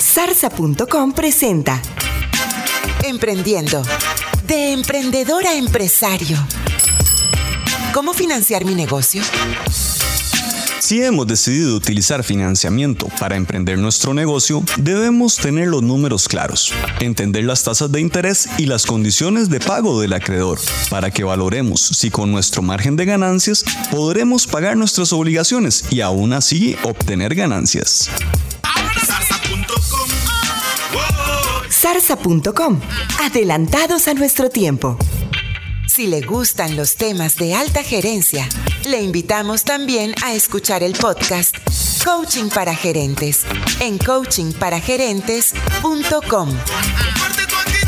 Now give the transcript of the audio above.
Zarza.com presenta Emprendiendo. De emprendedor a empresario. ¿Cómo financiar mi negocio? Si hemos decidido utilizar financiamiento para emprender nuestro negocio, debemos tener los números claros, entender las tasas de interés y las condiciones de pago del acreedor, para que valoremos si con nuestro margen de ganancias podremos pagar nuestras obligaciones y aún así obtener ganancias. Zarza.com. Adelantados a nuestro tiempo. Si le gustan los temas de alta gerencia, le invitamos también a escuchar el podcast Coaching para Gerentes en coachingparagerentes.com. Comparte tu actitud.